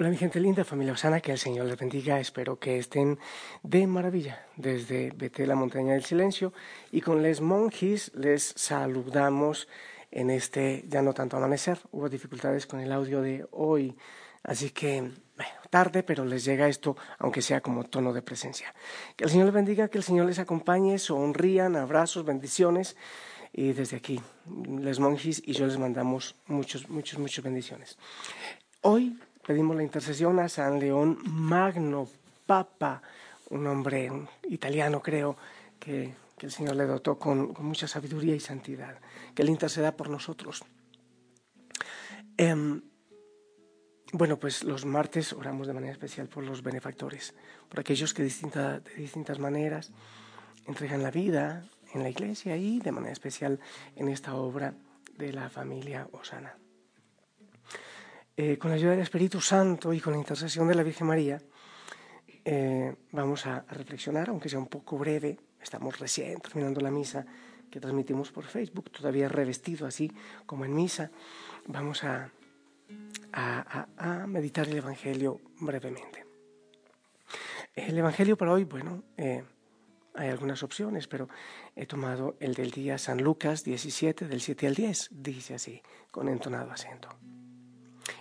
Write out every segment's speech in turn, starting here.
Hola mi gente linda, familia Osana, que el Señor les bendiga. Espero que estén de maravilla desde Vete la Montaña del Silencio. Y con les monjis les saludamos en este ya no tanto amanecer. Hubo dificultades con el audio de hoy, así que bueno, tarde, pero les llega esto, aunque sea como tono de presencia. Que el Señor les bendiga, que el Señor les acompañe, sonrían, abrazos, bendiciones. Y desde aquí, les monjis y yo les mandamos muchos, muchos, muchas bendiciones. Hoy pedimos la intercesión a San León Magno, Papa, un hombre italiano creo que, el Señor le dotó con, mucha sabiduría y santidad, que Él interceda por nosotros. Em, bueno, pues los martes oramos de manera especial por los benefactores, por aquellos que de distintas maneras entregan la vida en la iglesia y de manera especial en esta obra de la familia Osana. Eh, con la ayuda del Espíritu Santo y con la intercesión de la Virgen María, eh, vamos a, reflexionar, aunque sea un poco breve, estamos recién terminando la misa que transmitimos por Facebook, todavía revestido así como en misa, vamos a, meditar el Evangelio brevemente. El Evangelio para hoy, bueno, eh, hay algunas opciones, pero he tomado el del día San Lucas 17, del 7 al 10, dice así, con entonado acento.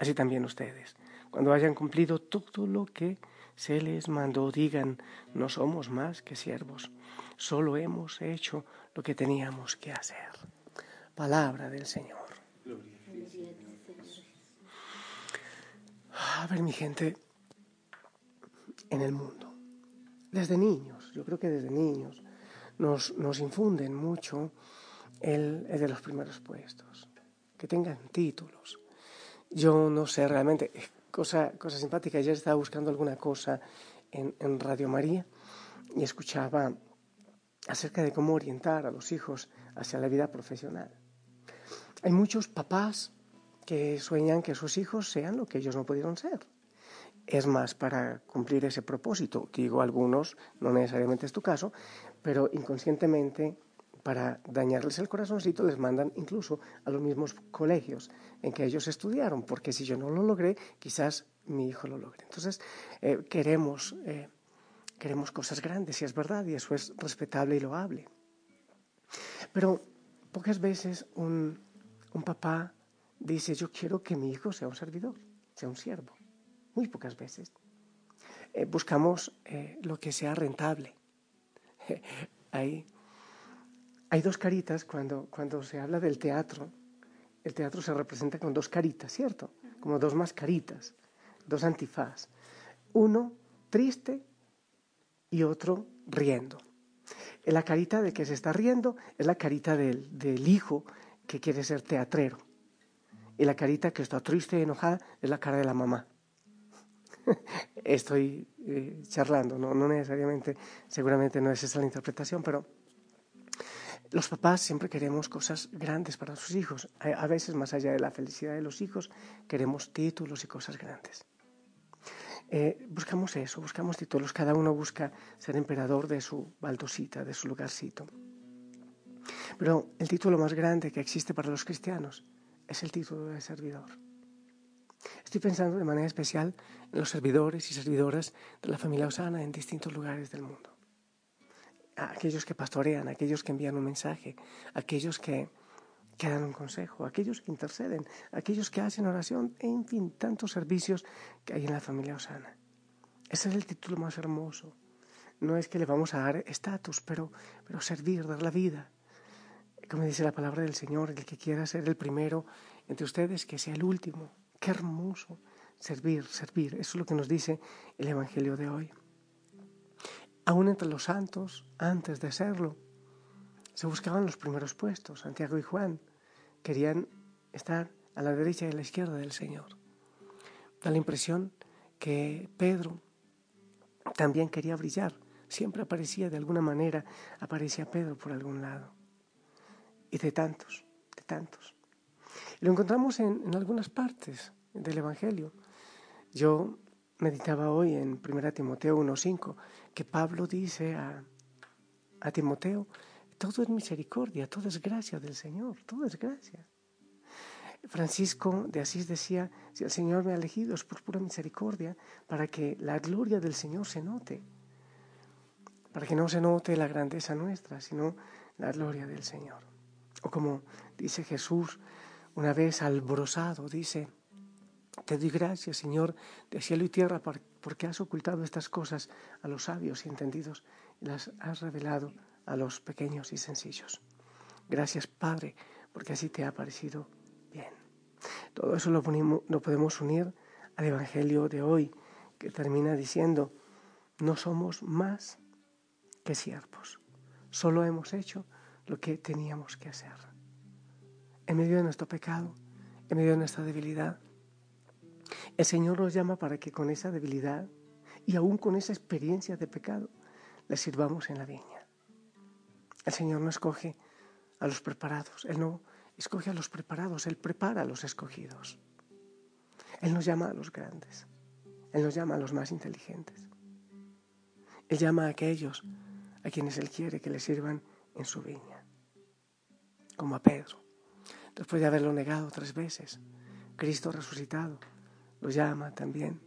Así también ustedes, cuando hayan cumplido todo lo que se les mandó, digan, no somos más que siervos, solo hemos hecho lo que teníamos que hacer. Palabra del Señor. A ver, mi gente, en el mundo, desde niños, yo creo que desde niños, nos, nos infunden mucho el, el de los primeros puestos, que tengan títulos, yo no sé realmente, cosa, cosa simpática, ayer estaba buscando alguna cosa en, en Radio María y escuchaba acerca de cómo orientar a los hijos hacia la vida profesional. Hay muchos papás que sueñan que sus hijos sean lo que ellos no pudieron ser. Es más, para cumplir ese propósito, digo algunos, no necesariamente es tu caso, pero inconscientemente para dañarles el corazoncito, les mandan incluso a los mismos colegios en que ellos estudiaron, porque si yo no lo logré, quizás mi hijo lo logre. Entonces, eh, queremos, eh, queremos cosas grandes, y es verdad, y eso es respetable y loable. Pero pocas veces un, un papá dice, yo quiero que mi hijo sea un servidor, sea un siervo. Muy pocas veces. Eh, buscamos lo que sea rentable. Ahí hay dos caritas cuando, cuando se habla del teatro. El teatro se representa con dos caritas, ¿cierto? Como dos mascaritas, dos antifaz. Uno triste y otro riendo. La carita de que se está riendo es la carita del, del hijo que quiere ser teatrero. Y la carita que está triste y enojada es la cara de la mamá. Estoy eh, charlando, ¿no? no necesariamente, seguramente no es esa la interpretación, pero los papás siempre queremos cosas grandes para sus hijos. A veces, más allá de la felicidad de los hijos, queremos títulos y cosas grandes. Eh, buscamos eso, buscamos títulos. Cada uno busca ser emperador de su baldosita, de su lugarcito. Pero el título más grande que existe para los cristianos es el título de servidor. Estoy pensando de manera especial en los servidores y servidoras de la familia Osana en distintos lugares del mundo aquellos que pastorean, aquellos que envían un mensaje, aquellos que, dan un consejo, aquellos que interceden, aquellos que hacen oración, en fin, tantos servicios que hay en la familia Osana. Ese es el título más hermoso. No es que le vamos a dar estatus, pero, pero servir, dar la vida. Como dice la palabra del Señor, el que quiera ser el primero entre ustedes, que sea el último. Qué hermoso. Servir, servir. Eso es lo que nos dice el Evangelio de hoy. Aún entre los santos, antes de serlo, se buscaban los primeros puestos. Santiago y Juan querían estar a la derecha y a la izquierda del Señor. Da la impresión que Pedro también quería brillar. Siempre aparecía de alguna manera, aparecía Pedro por algún lado. Y de tantos, de tantos. Lo encontramos en, algunas partes del Evangelio. Yo meditaba hoy en 1 Timoteo 1.5 que Pablo dice a, a Timoteo, todo es misericordia, todo es gracia del Señor, todo es gracia. Francisco de Asís decía, si el Señor me ha elegido es por pura misericordia, para que la gloria del Señor se note, para que no se note la grandeza nuestra, sino la gloria del Señor. O como dice Jesús, una vez alborozado, dice, te doy gracias, Señor, de cielo y tierra, porque has ocultado estas cosas a los sabios y entendidos y las has revelado a los pequeños y sencillos. Gracias, Padre, porque así te ha parecido bien. Todo eso lo, lo podemos unir al Evangelio de hoy, que termina diciendo, no somos más que siervos, solo hemos hecho lo que teníamos que hacer. En medio de nuestro pecado, en medio de nuestra debilidad, el Señor nos llama para que con esa debilidad y aún con esa experiencia de pecado le sirvamos en la viña. El Señor no escoge a los preparados, Él no escoge a los preparados, Él prepara a los escogidos. Él nos llama a los grandes, Él nos llama a los más inteligentes. Él llama a aquellos a quienes Él quiere que le sirvan en su viña, como a Pedro. Después de haberlo negado tres veces, Cristo resucitado lo llama también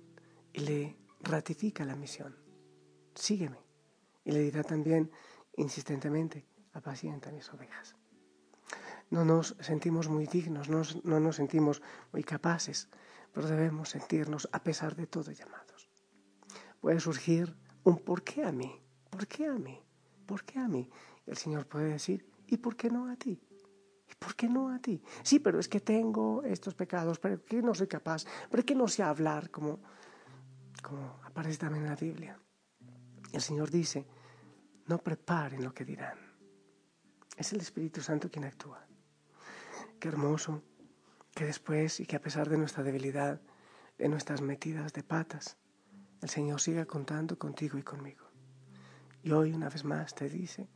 y le ratifica la misión. Sígueme. Y le dirá también insistentemente, apacienta mis ovejas. No nos sentimos muy dignos, no, no nos sentimos muy capaces, pero debemos sentirnos a pesar de todo llamados. Puede surgir un ¿por qué a mí? ¿Por qué a mí? ¿Por qué a mí? El Señor puede decir, ¿y por qué no a ti? ¿Y por qué no a ti? Sí, pero es que tengo estos pecados, pero es que no soy capaz, pero es que no sé hablar, como, como aparece también en la Biblia. El Señor dice, no preparen lo que dirán. Es el Espíritu Santo quien actúa. Qué hermoso que después y que a pesar de nuestra debilidad, de nuestras metidas de patas, el Señor siga contando contigo y conmigo. Y hoy una vez más te dice,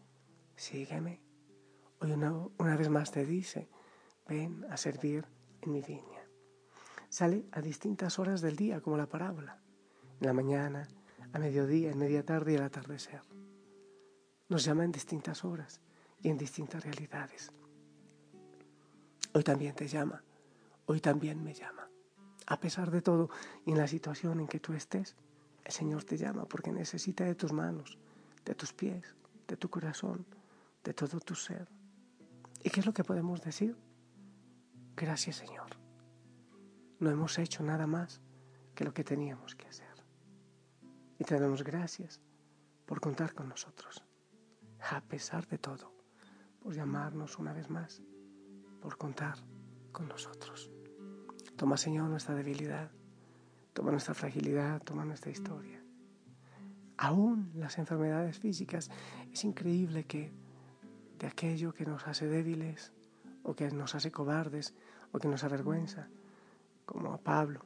sígueme. Hoy una, una vez más te dice, ven a servir en mi viña. Sale a distintas horas del día, como la parábola. En la mañana, a mediodía, en media tarde y al atardecer nos llama en distintas horas y en distintas realidades. Hoy también te llama, hoy también me llama. A pesar de todo y en la situación en que tú estés, el Señor te llama porque necesita de tus manos, de tus pies, de tu corazón, de todo tu ser. ¿Y qué es lo que podemos decir? Gracias Señor. No hemos hecho nada más que lo que teníamos que hacer. Y te gracias por contar con nosotros a pesar de todo, por llamarnos una vez más, por contar con nosotros. Toma, Señor, nuestra debilidad, toma nuestra fragilidad, toma nuestra historia. Aún las enfermedades físicas, es increíble que de aquello que nos hace débiles o que nos hace cobardes o que nos avergüenza, como a Pablo,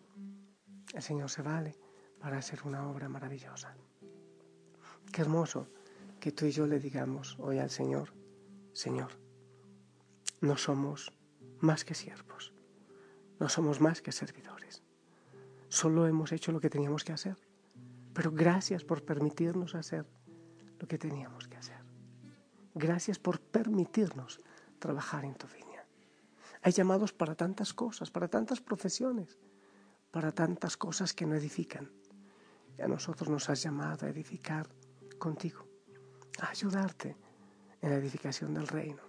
el Señor se vale para hacer una obra maravillosa. Qué hermoso que tú y yo le digamos hoy al Señor, Señor, no somos más que siervos, no somos más que servidores. Solo hemos hecho lo que teníamos que hacer, pero gracias por permitirnos hacer lo que teníamos que hacer. Gracias por permitirnos trabajar en tu viña. Hay llamados para tantas cosas, para tantas profesiones, para tantas cosas que no edifican. Y a nosotros nos has llamado a edificar contigo a ayudarte en la edificación del reino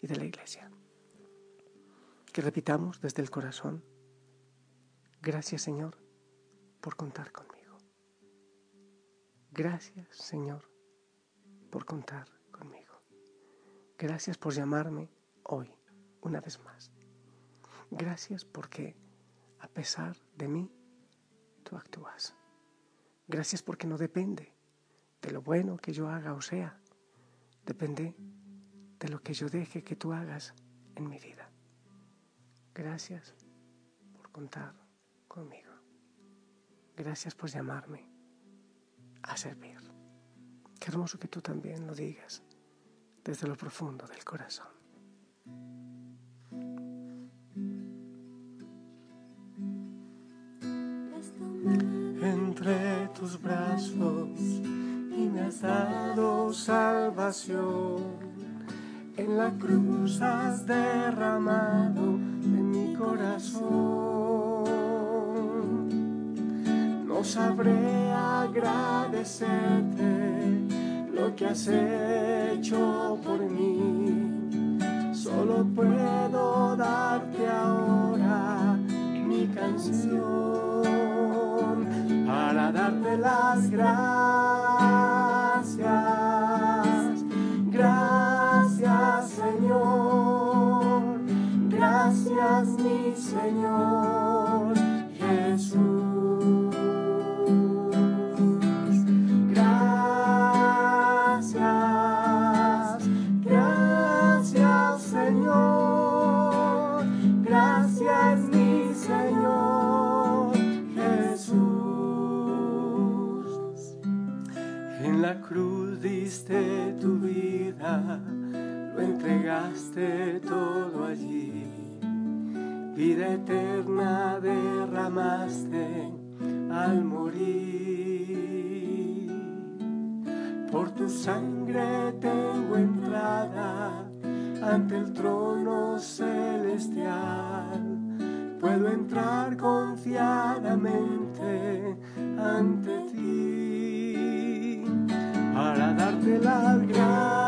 y de la iglesia. Que repitamos desde el corazón, gracias Señor por contar conmigo. Gracias Señor por contar. Gracias por llamarme hoy una vez más. Gracias porque a pesar de mí, tú actúas. Gracias porque no depende de lo bueno que yo haga o sea, depende de lo que yo deje que tú hagas en mi vida. Gracias por contar conmigo. Gracias por llamarme a servir. Qué hermoso que tú también lo digas desde lo profundo del corazón. Entre tus brazos y me has dado salvación. En la cruz has derramado en mi corazón. No sabré agradecerte lo has hecho por mí. Solo puedo darte ahora mi canción para darte las gracias. Al morir. Por tu sangre tengo entrada ante el trono celestial. Puedo entrar confiadamente ante ti para darte las gracias.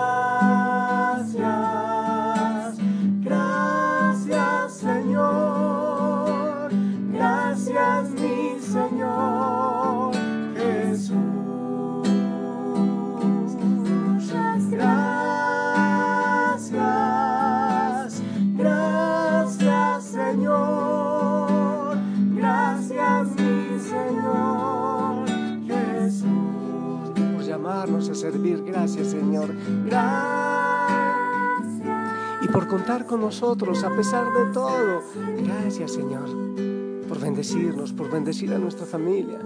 Por contar con nosotros a pesar de todo. Gracias, Señor. Por bendecirnos, por bendecir a nuestra familia.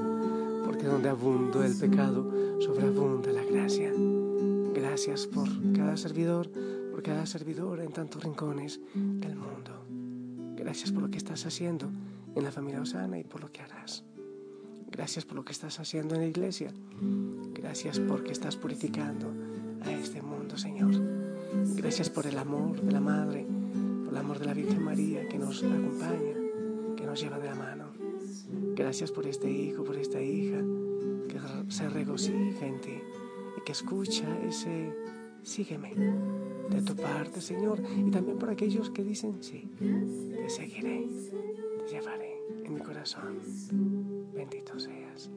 Porque donde abundó el pecado, sobreabunda la gracia. Gracias por cada servidor, por cada servidor en tantos rincones del mundo. Gracias por lo que estás haciendo en la familia Osana y por lo que harás. Gracias por lo que estás haciendo en la iglesia. Gracias porque estás purificando a este mundo, Señor. Gracias por el amor de la Madre, por el amor de la Virgen María que nos acompaña, que nos lleva de la mano. Gracias por este hijo, por esta hija que se regocija en ti y que escucha ese sígueme de tu parte, Señor. Y también por aquellos que dicen, sí, te seguiré, te llevaré en mi corazón. Bendito seas.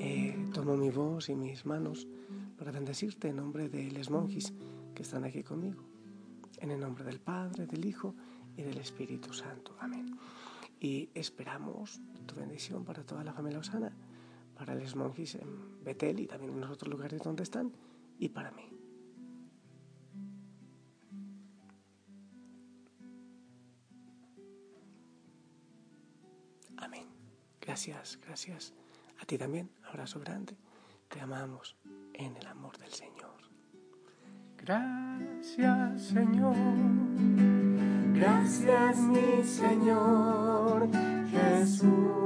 Eh, mi voz y mis manos para bendecirte en nombre de los monjes que están aquí conmigo. En el nombre del Padre, del Hijo y del Espíritu Santo. Amén. Y esperamos tu bendición para toda la familia Osana, para los monjes en Betel y también en los otros lugares donde están, y para mí. Gracias, gracias. A ti también, abrazo grande. Te amamos en el amor del Señor. Gracias, Señor. Gracias, mi Señor Jesús.